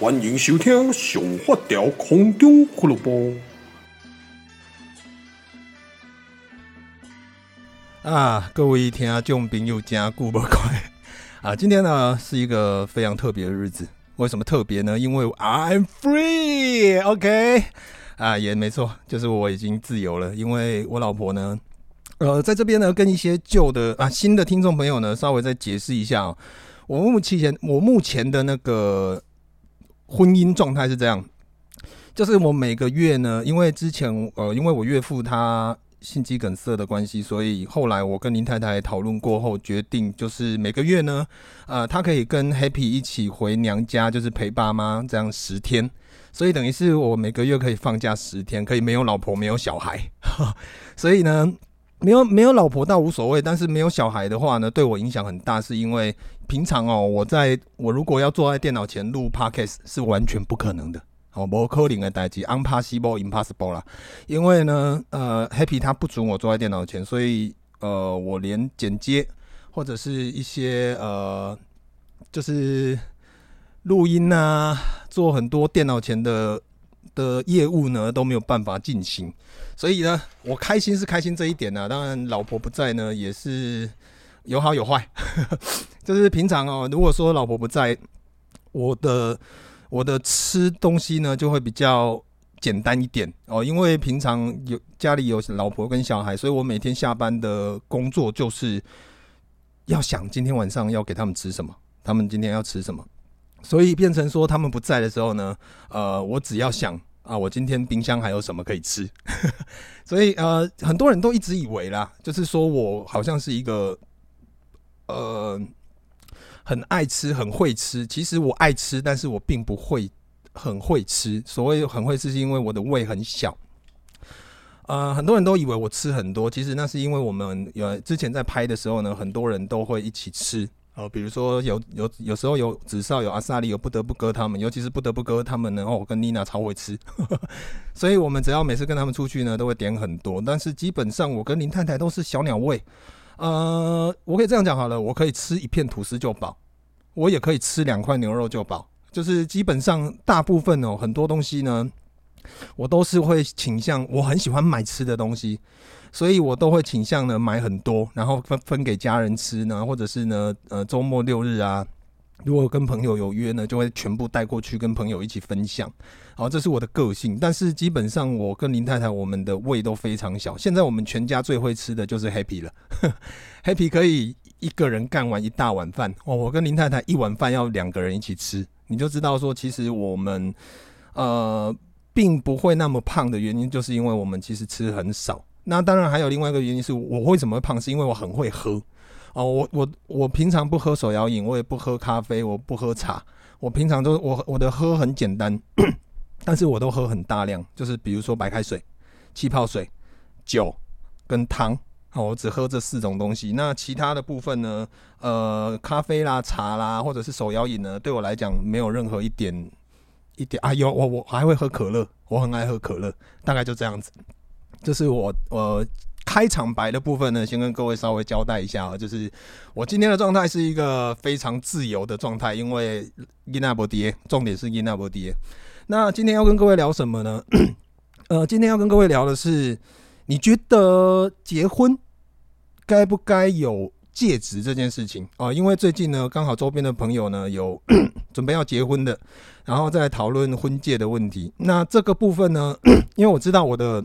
欢迎收听《上发条空中俱乐部》啊，各位听众朋友，加固不快啊！今天呢是一个非常特别的日子，为什么特别呢？因为 I'm free，OK？啊，也没错，就是我已经自由了，因为我老婆呢，呃，在这边呢，跟一些旧的啊新的听众朋友呢，稍微再解释一下。我目前我目前的那个。婚姻状态是这样，就是我每个月呢，因为之前呃，因为我岳父他心肌梗塞的关系，所以后来我跟林太太讨论过后，决定就是每个月呢，呃，他可以跟 Happy 一起回娘家，就是陪爸妈这样十天，所以等于是我每个月可以放假十天，可以没有老婆，没有小孩，所以呢。没有没有老婆倒无所谓，但是没有小孩的话呢，对我影响很大，是因为平常哦，我在我如果要坐在电脑前录 Podcast 是完全不可能的，哦，不可能的代志，impossible impossible 啦。因为呢，呃，Happy 他不准我坐在电脑前，所以呃，我连剪接或者是一些呃，就是录音啊，做很多电脑前的。的业务呢都没有办法进行，所以呢，我开心是开心这一点呢、啊。当然，老婆不在呢，也是有好有坏。就是平常哦，如果说老婆不在，我的我的吃东西呢就会比较简单一点哦，因为平常有家里有老婆跟小孩，所以我每天下班的工作就是要想今天晚上要给他们吃什么，他们今天要吃什么。所以变成说他们不在的时候呢，呃，我只要想啊，我今天冰箱还有什么可以吃，所以呃，很多人都一直以为啦，就是说我好像是一个呃很爱吃、很会吃。其实我爱吃，但是我并不会很会吃。所谓很会吃，是因为我的胃很小。呃，很多人都以为我吃很多，其实那是因为我们有之前在拍的时候呢，很多人都会一起吃。哦，比如说有有有时候有子少有阿萨利有不得不割他们，尤其是不得不割他们呢。哦，我跟妮娜超会吃，所以我们只要每次跟他们出去呢，都会点很多。但是基本上我跟林太太都是小鸟胃，呃，我可以这样讲好了，我可以吃一片吐司就饱，我也可以吃两块牛肉就饱，就是基本上大部分哦，很多东西呢，我都是会倾向我很喜欢买吃的东西。所以我都会倾向呢买很多，然后分分给家人吃呢，或者是呢，呃，周末六日啊，如果跟朋友有约呢，就会全部带过去跟朋友一起分享。好，这是我的个性。但是基本上我跟林太太我们的胃都非常小。现在我们全家最会吃的就是 Happy 了，Happy 可以一个人干完一大碗饭。哦，我跟林太太一碗饭要两个人一起吃，你就知道说其实我们呃并不会那么胖的原因，就是因为我们其实吃很少。那当然还有另外一个原因是我为什么会胖，是因为我很会喝哦。我我我平常不喝手摇饮，我也不喝咖啡，我不喝茶。我平常都我我的喝很简单，但是我都喝很大量，就是比如说白开水、气泡水、酒跟汤。哦，我只喝这四种东西。那其他的部分呢？呃，咖啡啦、茶啦，或者是手摇饮呢，对我来讲没有任何一点一点啊。有我我还会喝可乐，我很爱喝可乐，大概就这样子。就是我我开场白的部分呢，先跟各位稍微交代一下啊，就是我今天的状态是一个非常自由的状态，因为因那不跌，重点是因那不跌。那今天要跟各位聊什么呢？呃，今天要跟各位聊的是，你觉得结婚该不该有戒指这件事情啊？因为最近呢，刚好周边的朋友呢有 准备要结婚的，然后再讨论婚戒的问题。那这个部分呢，因为我知道我的。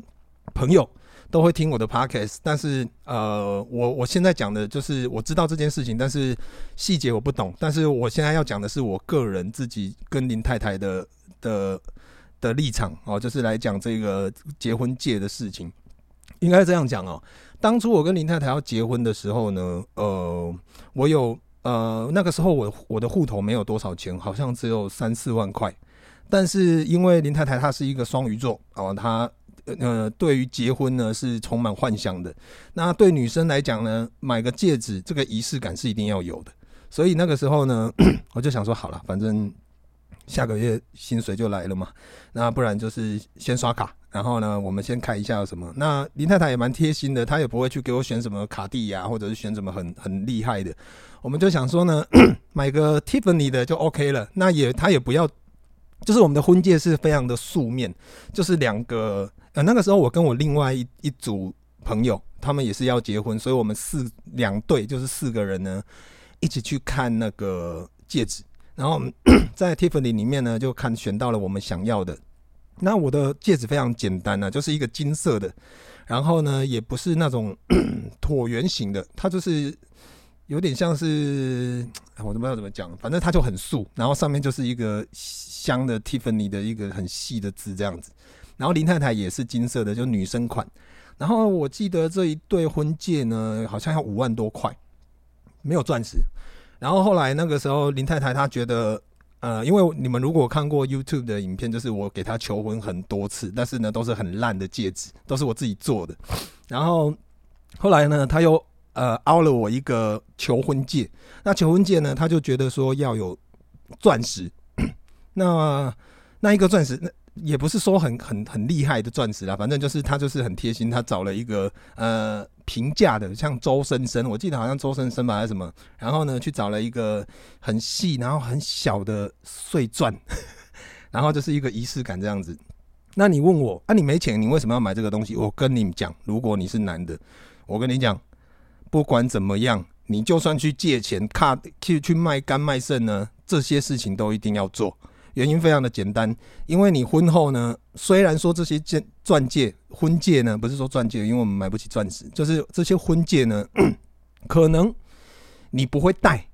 朋友都会听我的 podcast，但是呃，我我现在讲的就是我知道这件事情，但是细节我不懂。但是我现在要讲的是我个人自己跟林太太的的的立场哦，就是来讲这个结婚戒的事情。应该这样讲哦，当初我跟林太太要结婚的时候呢，呃，我有呃，那个时候我我的户头没有多少钱，好像只有三四万块。但是因为林太太她是一个双鱼座哦，她呃对于结婚呢是充满幻想的。那对女生来讲呢，买个戒指这个仪式感是一定要有的。所以那个时候呢，我就想说好了，反正下个月薪水就来了嘛，那不然就是先刷卡，然后呢，我们先看一下有什么。那林太太也蛮贴心的，她也不会去给我选什么卡地亚，或者是选什么很很厉害的。我们就想说呢，买个 Tiffany 的就 OK 了。那也她也不要。就是我们的婚戒是非常的素面，就是两个呃，那个时候我跟我另外一一组朋友，他们也是要结婚，所以我们四两对就是四个人呢，一起去看那个戒指，然后我们 在 Tiffany 里面呢就看选到了我们想要的。那我的戒指非常简单呢，就是一个金色的，然后呢也不是那种 椭圆形的，它就是。有点像是，我都不知道怎么讲，反正它就很素，然后上面就是一个镶的 Tiffany 的一个很细的字这样子，然后林太太也是金色的，就女生款，然后我记得这一对婚戒呢，好像要五万多块，没有钻石，然后后来那个时候林太太她觉得，呃，因为你们如果看过 YouTube 的影片，就是我给他求婚很多次，但是呢都是很烂的戒指，都是我自己做的，然后后来呢他又。呃，凹了我一个求婚戒。那求婚戒呢，他就觉得说要有钻石。那那一个钻石，那也不是说很很很厉害的钻石啦，反正就是他就是很贴心，他找了一个呃平价的，像周生生，我记得好像周生生吧还是什么。然后呢，去找了一个很细然后很小的碎钻，然后就是一个仪式感这样子。那你问我啊，你没钱，你为什么要买这个东西？我跟你们讲，如果你是男的，我跟你讲。不管怎么样，你就算去借钱、卡去去卖肝卖肾呢，这些事情都一定要做。原因非常的简单，因为你婚后呢，虽然说这些戒钻戒、婚戒呢，不是说钻戒，因为我们买不起钻石，就是这些婚戒呢，可能你不会戴，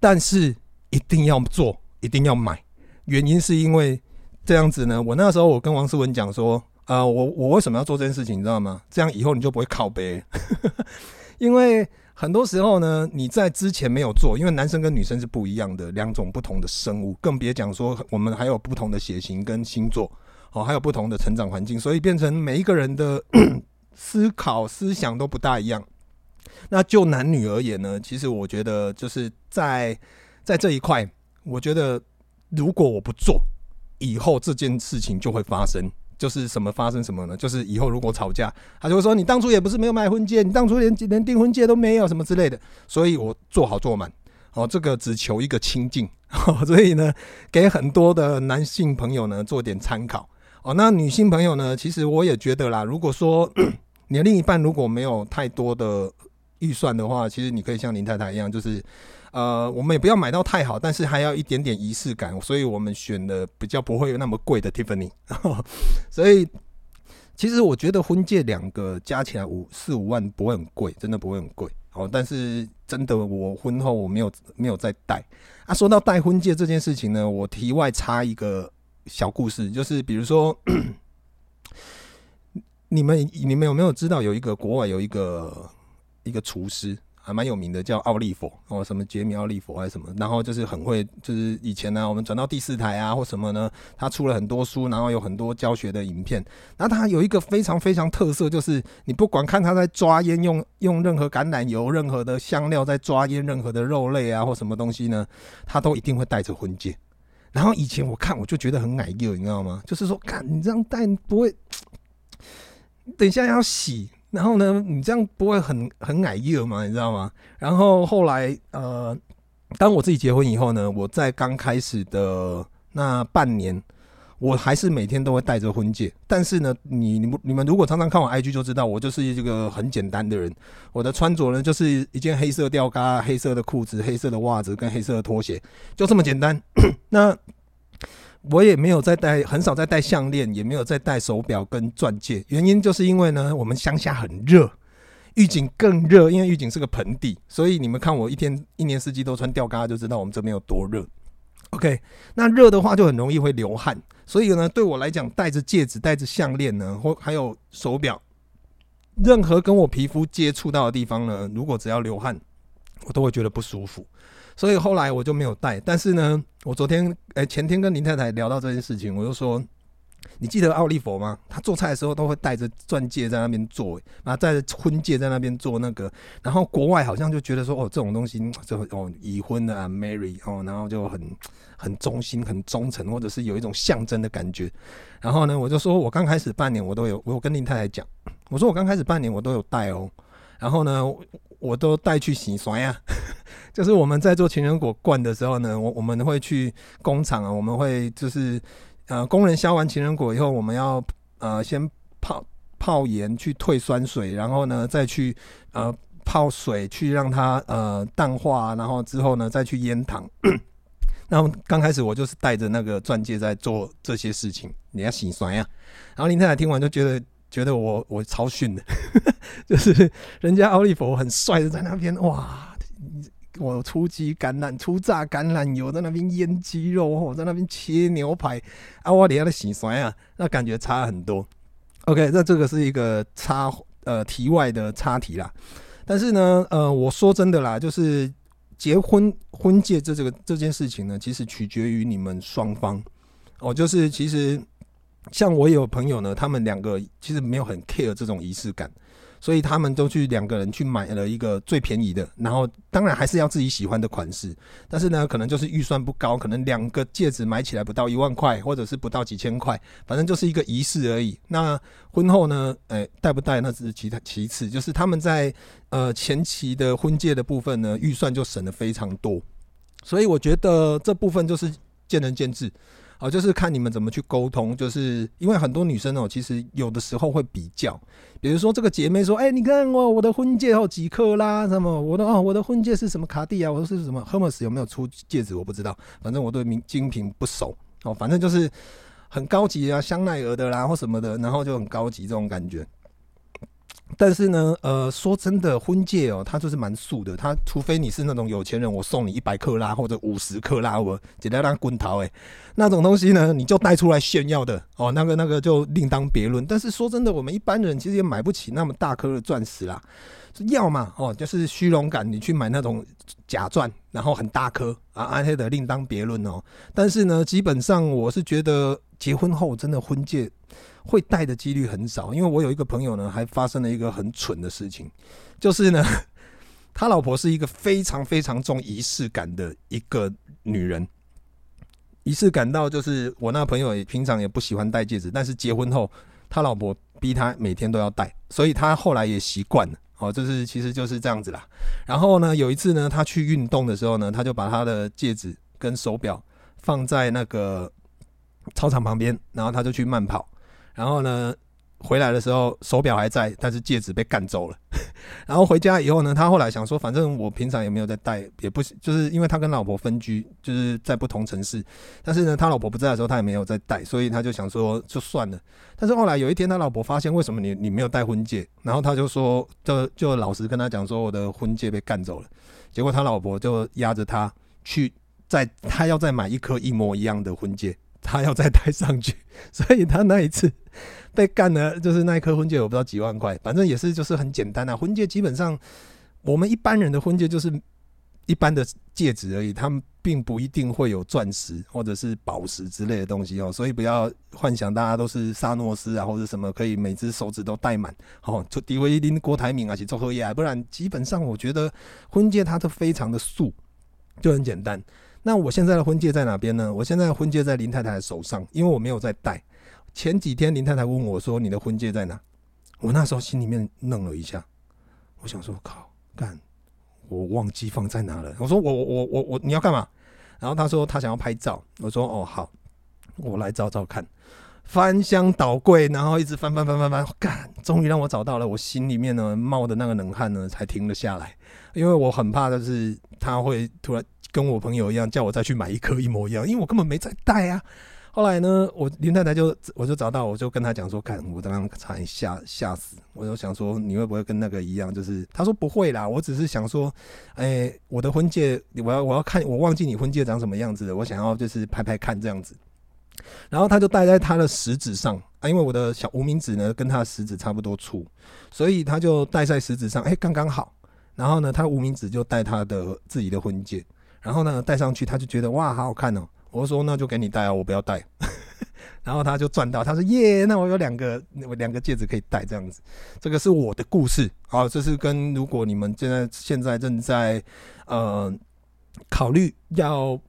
但是一定要做，一定要买。原因是因为这样子呢，我那时候我跟王思文讲说，啊、我我为什么要做这件事情，你知道吗？这样以后你就不会靠背。因为很多时候呢，你在之前没有做，因为男生跟女生是不一样的两种不同的生物，更别讲说我们还有不同的血型跟星座，哦，还有不同的成长环境，所以变成每一个人的 思考思想都不大一样。那就男女而言呢，其实我觉得就是在在这一块，我觉得如果我不做，以后这件事情就会发生。就是什么发生什么呢？就是以后如果吵架，他就会说你当初也不是没有买婚戒，你当初连连订婚戒都没有什么之类的。所以我做好做满，哦，这个只求一个清静。所以呢，给很多的男性朋友呢做点参考。哦，那女性朋友呢，其实我也觉得啦，如果说 你的另一半如果没有太多的预算的话，其实你可以像林太太一样，就是。呃，我们也不要买到太好，但是还要一点点仪式感，所以我们选的比较不会有那么贵的 Tiffany。所以，其实我觉得婚戒两个加起来五四五万不会很贵，真的不会很贵。哦，但是真的我婚后我没有没有再戴。啊，说到戴婚戒这件事情呢，我题外插一个小故事，就是比如说，你们你们有没有知道有一个国外有一个一个厨师？还蛮有名的，叫奥利佛哦，什么杰米奥利佛还是什么，然后就是很会，就是以前呢、我们转到第四台啊或什么呢，他出了很多书，然后有很多教学的影片。那他有一个非常非常特色，就是你不管看他在抓烟，用用任何橄榄油、任何的香料在抓烟任何的肉类啊或什么东西呢，他都一定会戴着婚戒。然后以前我看我就觉得很矮幼，你知道吗？就是说，看你这样戴不会，等一下要洗。然后呢，你这样不会很很矮热吗？你知道吗？然后后来，呃，当我自己结婚以后呢，我在刚开始的那半年，我还是每天都会戴着婚戒。但是呢，你你们你们如果常常看我 IG 就知道，我就是一个很简单的人。我的穿着呢，就是一件黑色吊嘎、黑色的裤子、黑色的袜子跟黑色的拖鞋，就这么简单。那。我也没有再戴，很少再戴项链，也没有再戴手表跟钻戒。原因就是因为呢，我们乡下很热，玉井更热，因为玉井是个盆地，所以你们看我一天一年四季都穿吊嘎，就知道我们这边有多热。OK，那热的话就很容易会流汗，所以呢，对我来讲，戴着戒指、戴着项链呢，或还有手表，任何跟我皮肤接触到的地方呢，如果只要流汗，我都会觉得不舒服。所以后来我就没有戴。但是呢，我昨天哎、欸、前天跟林太太聊到这件事情，我就说。你记得奥利佛吗？他做菜的时候都会带着钻戒在那边做，然后带着婚戒在那边做那个。然后国外好像就觉得说，哦，这种东西就哦已婚的啊，marry 哦，然后就很很忠心、很忠诚，或者是有一种象征的感觉。然后呢，我就说我刚开始半年我都有，我有跟林太太讲，我说我刚开始半年我都有戴哦。然后呢，我都带去洗刷呀，就是我们在做情人果罐的时候呢，我我们会去工厂啊，我们会就是。呃，工人削完情人果以后，我们要呃先泡泡盐去退酸水，然后呢再去呃泡水去让它呃淡化，然后之后呢再去腌糖。然后刚开始我就是带着那个钻戒在做这些事情，你要洗酸呀。然后林太太听完就觉得觉得我我超逊的，就是人家奥利佛很帅的在那边哇。我初级橄榄、初榨橄榄油在那边腌鸡肉，我在那边切牛排，啊，我底下的洗酸啊，那感觉差很多。OK，那这个是一个插呃题外的插题啦。但是呢，呃，我说真的啦，就是结婚婚戒这这个这件事情呢，其实取决于你们双方。哦，就是其实像我有朋友呢，他们两个其实没有很 care 这种仪式感。所以他们都去两个人去买了一个最便宜的，然后当然还是要自己喜欢的款式，但是呢，可能就是预算不高，可能两个戒指买起来不到一万块，或者是不到几千块，反正就是一个仪式而已。那婚后呢，哎，戴不戴那只是其他其次，就是他们在呃前期的婚戒的部分呢，预算就省了非常多。所以我觉得这部分就是见仁见智。哦，就是看你们怎么去沟通，就是因为很多女生哦，其实有的时候会比较，比如说这个姐妹说，哎、你看我我的婚戒好几克拉，什么我的哦，我的婚戒是什么卡地亚，我说是什么 Hermes 有没有出戒指，我不知道，反正我对名精品不熟哦，反正就是很高级啊，香奈儿的啦或什么的，然后就很高级这种感觉。但是呢，呃，说真的，婚戒哦，它就是蛮素的。它除非你是那种有钱人，我送你一百克拉或者五十克拉，我简单让滚桃诶，那种东西呢，你就带出来炫耀的哦，那个那个就另当别论。但是说真的，我们一般人其实也买不起那么大颗的钻石啦。要嘛哦，就是虚荣感，你去买那种假钻，然后很大颗啊，暗黑的另当别论哦。但是呢，基本上我是觉得结婚后真的婚戒。会戴的几率很少，因为我有一个朋友呢，还发生了一个很蠢的事情，就是呢，他老婆是一个非常非常重仪式感的一个女人，仪式感到就是我那朋友也平常也不喜欢戴戒指，但是结婚后他老婆逼他每天都要戴，所以他后来也习惯了。哦，就是其实就是这样子啦。然后呢，有一次呢，他去运动的时候呢，他就把他的戒指跟手表放在那个操场旁边，然后他就去慢跑。然后呢，回来的时候手表还在，但是戒指被干走了。然后回家以后呢，他后来想说，反正我平常也没有在戴，也不就是因为他跟老婆分居，就是在不同城市。但是呢，他老婆不在的时候，他也没有在戴，所以他就想说就算了。但是后来有一天，他老婆发现为什么你你没有戴婚戒，然后他就说，就就老实跟他讲说，我的婚戒被干走了。结果他老婆就压着他去，再他要再买一颗一模一样的婚戒。他要再戴上去，所以他那一次被干了，就是那一颗婚戒，我不知道几万块，反正也是就是很简单啊。婚戒基本上，我们一般人的婚戒就是一般的戒指而已，他们并不一定会有钻石或者是宝石之类的东西哦。所以不要幻想大家都是萨诺斯啊或者什么可以每只手指都戴满哦，就迪威林郭台铭啊去做合业，不然基本上我觉得婚戒它都非常的素，就很简单。那我现在的婚戒在哪边呢？我现在的婚戒在林太太的手上，因为我没有在戴。前几天林太太问我说：“你的婚戒在哪？”我那时候心里面愣了一下，我想说：“靠，干，我忘记放在哪了。”我说：“我我我我我，你要干嘛？”然后他说：“他想要拍照。”我说：“哦，好，我来找找看。”翻箱倒柜，然后一直翻翻翻翻翻，干，终于让我找到了。我心里面呢冒的那个冷汗呢才停了下来，因为我很怕的是他会突然。跟我朋友一样，叫我再去买一颗一模一样，因为我根本没在戴啊。后来呢，我林太太就我就找到，我就跟他讲说，看我刚刚差点吓吓死，我就想说你会不会跟那个一样？就是他说不会啦，我只是想说，哎、我的婚戒，我要我要看，我忘记你婚戒长什么样子了，我想要就是拍拍看这样子。然后他就戴在他的食指上啊，因为我的小无名指呢跟他的食指差不多粗，所以他就戴在食指上，哎、刚刚好。然后呢，他无名指就戴他的自己的婚戒。然后呢，戴上去他就觉得哇，好好看哦。我说那就给你戴啊，我不要戴。然后他就赚到，他说耶，那我有两个，我两个戒指可以戴这样子。这个是我的故事啊，这是跟如果你们现在现在正在呃考虑要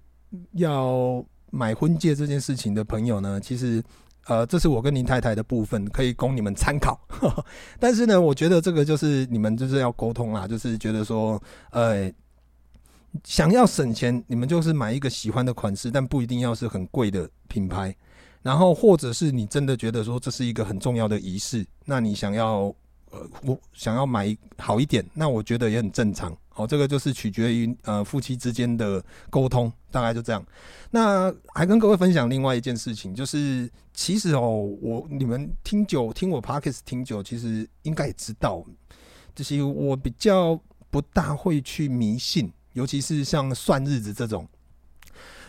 要买婚戒这件事情的朋友呢，其实呃这是我跟林太太的部分，可以供你们参考。但是呢，我觉得这个就是你们就是要沟通啦，就是觉得说呃。想要省钱，你们就是买一个喜欢的款式，但不一定要是很贵的品牌。然后，或者是你真的觉得说这是一个很重要的仪式，那你想要呃，我想要买好一点，那我觉得也很正常。哦，这个就是取决于呃夫妻之间的沟通，大概就这样。那还跟各位分享另外一件事情，就是其实哦，我你们听久听我 Podcast 听久，其实应该也知道，就是我比较不大会去迷信。尤其是像算日子这种，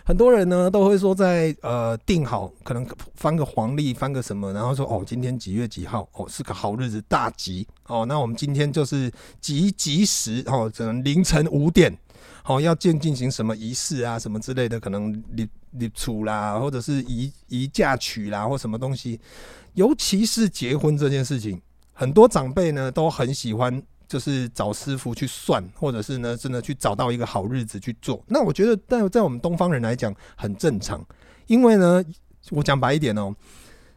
很多人呢都会说在呃定好，可能翻个黄历，翻个什么，然后说哦，今天几月几号哦，是个好日子，大吉哦。那我们今天就是吉吉时哦，可能凌晨五点哦，要进进行什么仪式啊，什么之类的，可能立立储啦，或者是移移嫁娶啦，或什么东西。尤其是结婚这件事情，很多长辈呢都很喜欢。就是找师傅去算，或者是呢，真的去找到一个好日子去做。那我觉得，在在我们东方人来讲，很正常。因为呢，我讲白一点哦，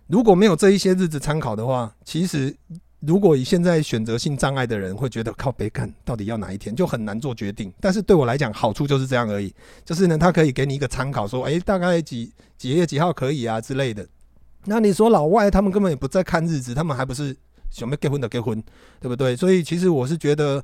如果没有这一些日子参考的话，其实如果以现在选择性障碍的人会觉得靠北看到底要哪一天，就很难做决定。但是对我来讲，好处就是这样而已。就是呢，他可以给你一个参考，说，诶，大概几几月几号可以啊之类的。那你说老外他们根本也不在看日子，他们还不是。想要结婚的结婚，对不对？所以其实我是觉得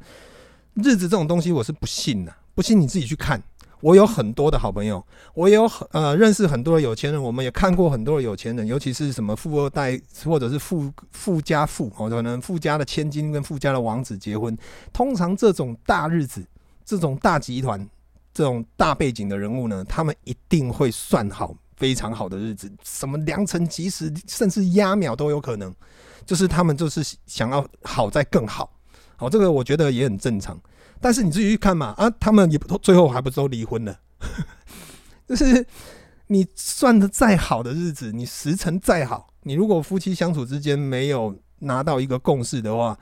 日子这种东西，我是不信的。不信你自己去看。我有很多的好朋友，我有很呃认识很多的有钱人，我们也看过很多的有钱人，尤其是什么富二代或者是富富家富哦，可能富家的千金跟富家的王子结婚。通常这种大日子、这种大集团、这种大背景的人物呢，他们一定会算好非常好的日子，什么良辰吉时，甚至压秒都有可能。就是他们就是想要好再更好，好，这个我觉得也很正常。但是你自己去看嘛，啊，他们也不最后还不是都离婚了？就是你算的再好的日子，你时辰再好，你如果夫妻相处之间没有拿到一个共识的话，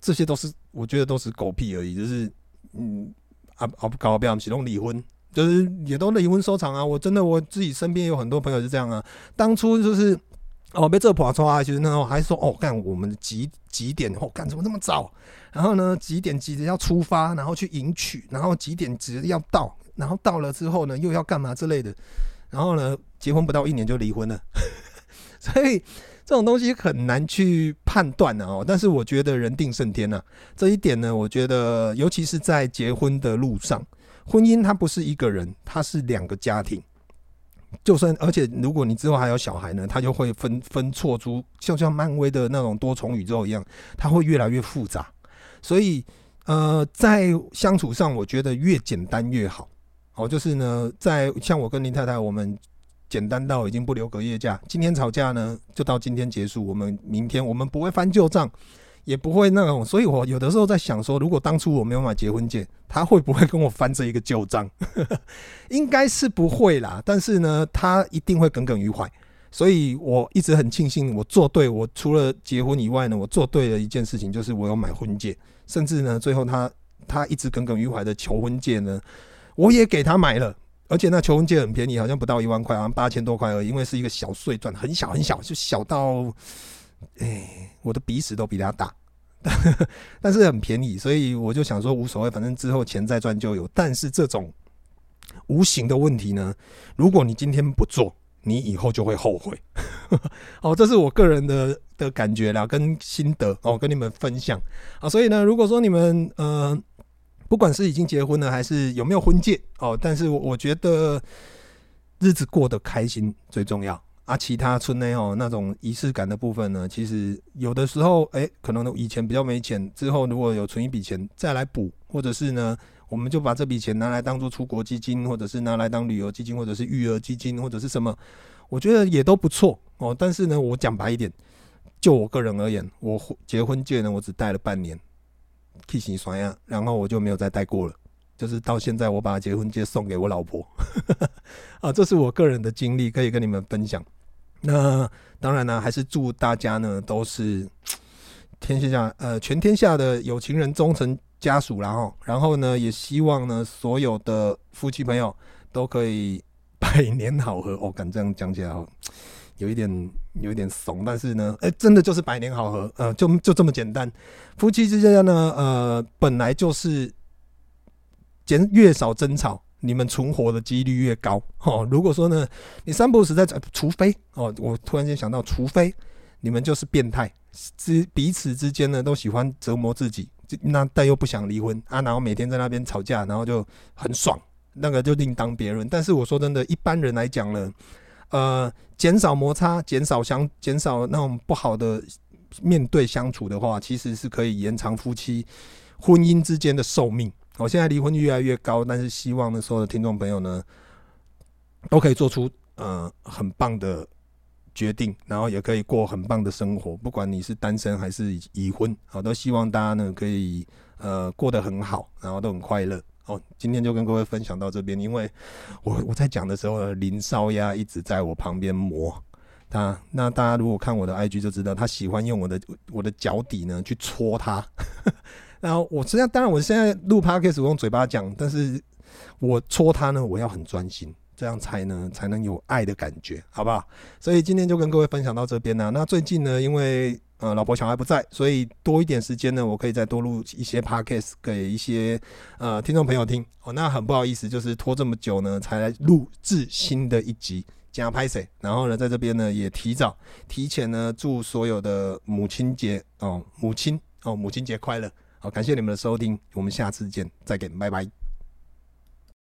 这些都是我觉得都是狗屁而已。就是嗯啊啊不搞不要启动离婚，就是也都离婚收场啊。我真的我自己身边有很多朋友是这样啊，当初就是。哦，被这跑出来，其实那时候还说哦，干我们几几点？哦，干怎么那么早？然后呢，几点几点要出发，然后去迎娶，然后几点几要到，然后到了之后呢，又要干嘛之类的。然后呢，结婚不到一年就离婚了。所以这种东西很难去判断的哦。但是我觉得人定胜天呐，这一点呢，我觉得尤其是在结婚的路上，婚姻它不是一个人，它是两个家庭。就算，而且如果你之后还有小孩呢，他就会分分错出，就像漫威的那种多重宇宙一样，它会越来越复杂。所以，呃，在相处上，我觉得越简单越好。哦，就是呢，在像我跟林太太，我们简单到已经不留隔夜架。今天吵架呢，就到今天结束。我们明天我们不会翻旧账。也不会那种，所以我有的时候在想说，如果当初我没有买结婚戒，他会不会跟我翻这一个旧账？应该是不会啦，但是呢，他一定会耿耿于怀。所以我一直很庆幸，我做对。我除了结婚以外呢，我做对了一件事情，就是我有买婚戒。甚至呢，最后他他一直耿耿于怀的求婚戒呢，我也给他买了。而且那求婚戒很便宜，好像不到一万块，好像八千多块而已。因为是一个小碎钻，很小很小，就小到。哎，我的鼻屎都比他大，但是很便宜，所以我就想说无所谓，反正之后钱再赚就有。但是这种无形的问题呢，如果你今天不做，你以后就会后悔。哦，这是我个人的的感觉啦，跟心得哦，跟你们分享啊。所以呢，如果说你们呃，不管是已经结婚了，还是有没有婚戒哦，但是我觉得日子过得开心最重要。啊，其他村内哦，那种仪式感的部分呢，其实有的时候，哎、可能以前比较没钱，之后如果有存一笔钱再来补，或者是呢，我们就把这笔钱拿来当做出国基金，或者是拿来当旅游基金，或者是育儿基金，或者是什么，我觉得也都不错哦。但是呢，我讲白一点，就我个人而言，我结婚戒呢，我只戴了半年，剃洗刷牙，然后我就没有再戴过了。就是到现在我把结婚戒送给我老婆，啊，这是我个人的经历，可以跟你们分享。那当然呢，还是祝大家呢都是天下呃全天下的有情人终成家属，然后然后呢也希望呢所有的夫妻朋友都可以 百年好合。哦，敢这样讲起来哦。有一点有一点怂，但是呢，哎、真的就是百年好合，呃，就就这么简单。夫妻之间呢，呃，本来就是减越少争吵，你们存活的几率越高。哦，如果说呢，你三不五时在，除非哦，我突然间想到，除非你们就是变态，之彼此之间呢都喜欢折磨自己，那但又不想离婚啊，然后每天在那边吵架，然后就很爽，那个就另当别论。但是我说真的，一般人来讲呢。呃，减少摩擦，减少相，减少那种不好的面对相处的话，其实是可以延长夫妻婚姻之间的寿命。我现在离婚率越来越高，但是希望呢，所有的听众朋友呢，都可以做出呃很棒的决定，然后也可以过很棒的生活。不管你是单身还是已婚，好，都希望大家呢可以呃过得很好，然后都很快乐。哦，今天就跟各位分享到这边，因为我我在讲的时候，林少鸭一直在我旁边磨他。那大家如果看我的 IG 就知道，他喜欢用我的我的脚底呢去戳他。然后我实际上，当然我现在录 Podcast 我用嘴巴讲，但是我戳他呢，我要很专心，这样才能才能有爱的感觉，好不好？所以今天就跟各位分享到这边呢。那最近呢，因为呃，老婆小孩不在，所以多一点时间呢，我可以再多录一些 podcast 给一些呃听众朋友听。哦，那很不好意思，就是拖这么久呢，才来录制新的一集加拍摄。然后呢，在这边呢也提早提前呢祝所有的母亲节哦，母亲哦，母亲节快乐！好，感谢你们的收听，我们下次见，再见，拜拜。